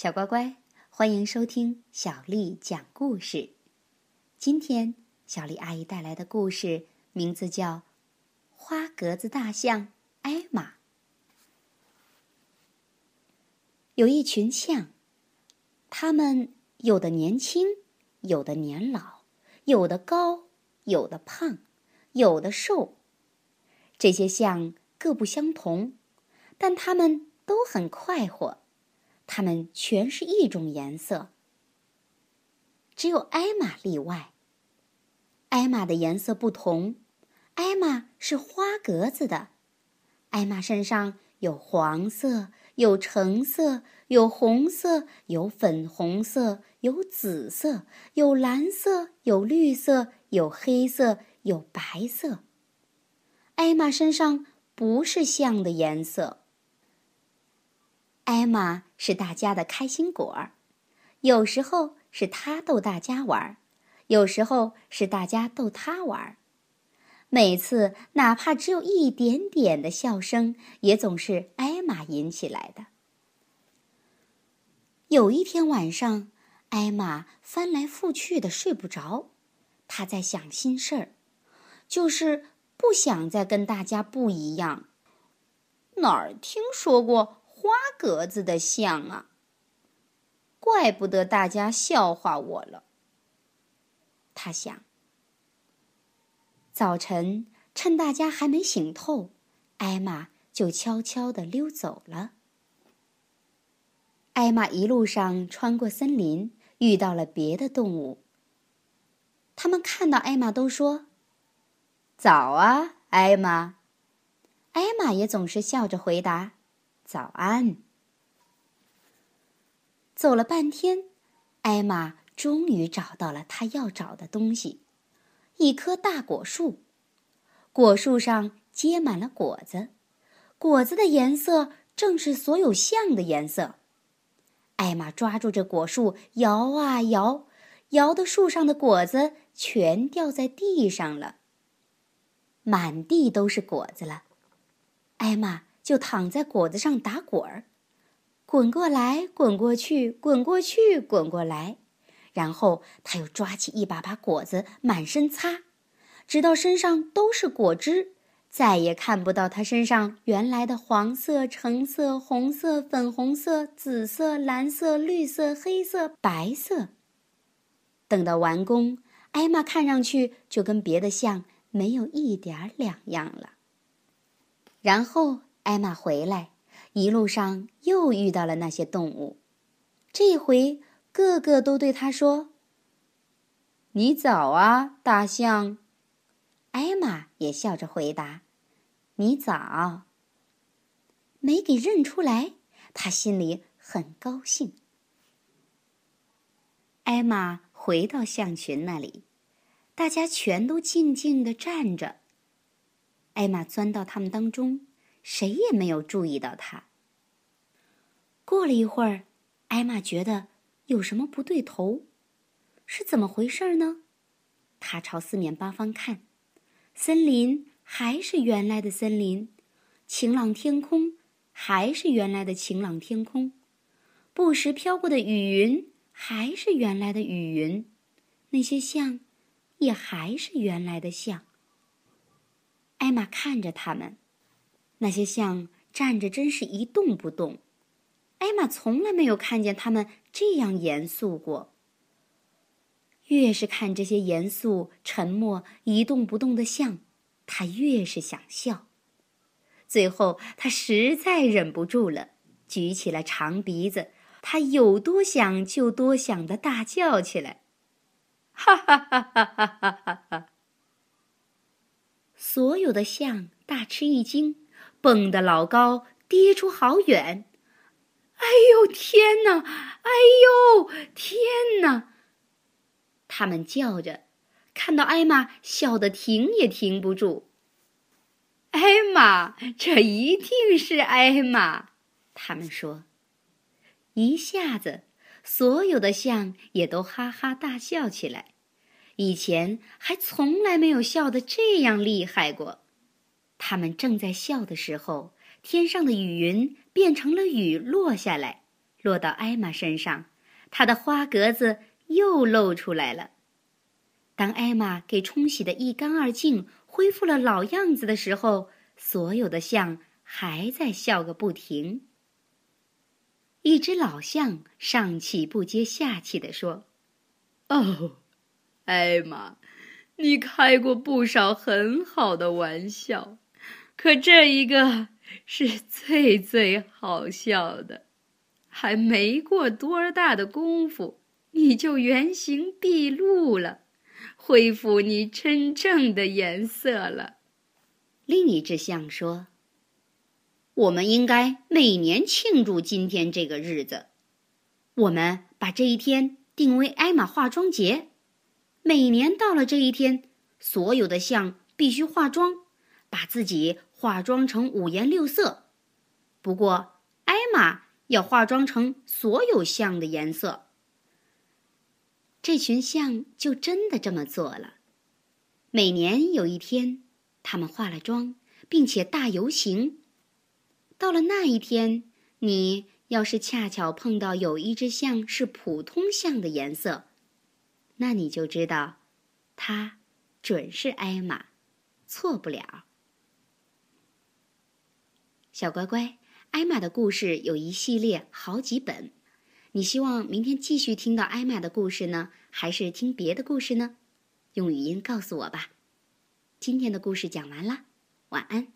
小乖乖，欢迎收听小丽讲故事。今天小丽阿姨带来的故事名字叫《花格子大象艾玛》。有一群象，它们有的年轻，有的年老，有的高，有的胖，有的瘦。这些象各不相同，但它们都很快活。它们全是一种颜色，只有艾玛例外。艾玛的颜色不同，艾玛是花格子的。艾玛身上有黄色，有橙色，有红色，有粉红色，有紫色，有蓝色，有绿色，有黑色，有白色。艾玛身上不是象的颜色。艾玛是大家的开心果儿，有时候是他逗大家玩儿，有时候是大家逗他玩儿。每次哪怕只有一点点的笑声，也总是艾玛引起来的。有一天晚上，艾玛翻来覆去的睡不着，她在想心事儿，就是不想再跟大家不一样。哪儿听说过？花格子的象啊，怪不得大家笑话我了。他想。早晨趁大家还没醒透，艾玛就悄悄地溜走了。艾玛一路上穿过森林，遇到了别的动物。他们看到艾玛都说：“早啊，艾玛。”艾玛也总是笑着回答。早安。走了半天，艾玛终于找到了她要找的东西——一棵大果树。果树上结满了果子，果子的颜色正是所有象的颜色。艾玛抓住这果树，摇啊摇，摇的树上的果子全掉在地上了，满地都是果子了。艾玛。就躺在果子上打滚儿，滚过来，滚过去，滚过去，滚过来，然后他又抓起一把把果子满身擦，直到身上都是果汁，再也看不到他身上原来的黄色、橙色、红色、粉红色、紫色、蓝色、绿色、黑色、白色。等到完工，艾玛看上去就跟别的象没有一点两样了。然后。艾玛回来，一路上又遇到了那些动物，这回个个都对他说：“你早啊，大象。”艾玛也笑着回答：“你早。”没给认出来，他心里很高兴。艾玛回到象群那里，大家全都静静的站着。艾玛钻到他们当中。谁也没有注意到他。过了一会儿，艾玛觉得有什么不对头，是怎么回事呢？他朝四面八方看，森林还是原来的森林，晴朗天空还是原来的晴朗天空，不时飘过的雨云还是原来的雨云，那些象也还是原来的象。艾玛看着他们。那些象站着真是一动不动。艾玛从来没有看见他们这样严肃过。越是看这些严肃沉默一动不动的象他越是想笑。最后他实在忍不住了举起了长鼻子他有多想就多想的大叫起来。哈哈哈哈哈哈哈哈所有的象大吃一惊蹦得老高，跌出好远！哎呦天哪！哎呦天哪！他们叫着，看到艾玛，笑得停也停不住。艾玛，这一定是艾玛！他们说。一下子，所有的象也都哈哈大笑起来，以前还从来没有笑得这样厉害过。他们正在笑的时候，天上的雨云变成了雨落下来，落到艾玛身上，她的花格子又露出来了。当艾玛给冲洗的一干二净，恢复了老样子的时候，所有的象还在笑个不停。一只老象上气不接下气地说：“哦，艾玛，你开过不少很好的玩笑，可这一个是最最好笑的。还没过多大的功夫，你就原形毕露了，恢复你真正的颜色了。”另一只象说。我们应该每年庆祝今天这个日子。我们把这一天定为艾玛化妆节。每年到了这一天，所有的象必须化妆，把自己化妆成五颜六色。不过，艾玛要化妆成所有象的颜色。这群象就真的这么做了。每年有一天，他们化了妆，并且大游行。到了那一天，你要是恰巧碰到有一只象是普通象的颜色，那你就知道，它准是艾玛，错不了。小乖乖，艾玛的故事有一系列好几本，你希望明天继续听到艾玛的故事呢，还是听别的故事呢？用语音告诉我吧。今天的故事讲完了，晚安。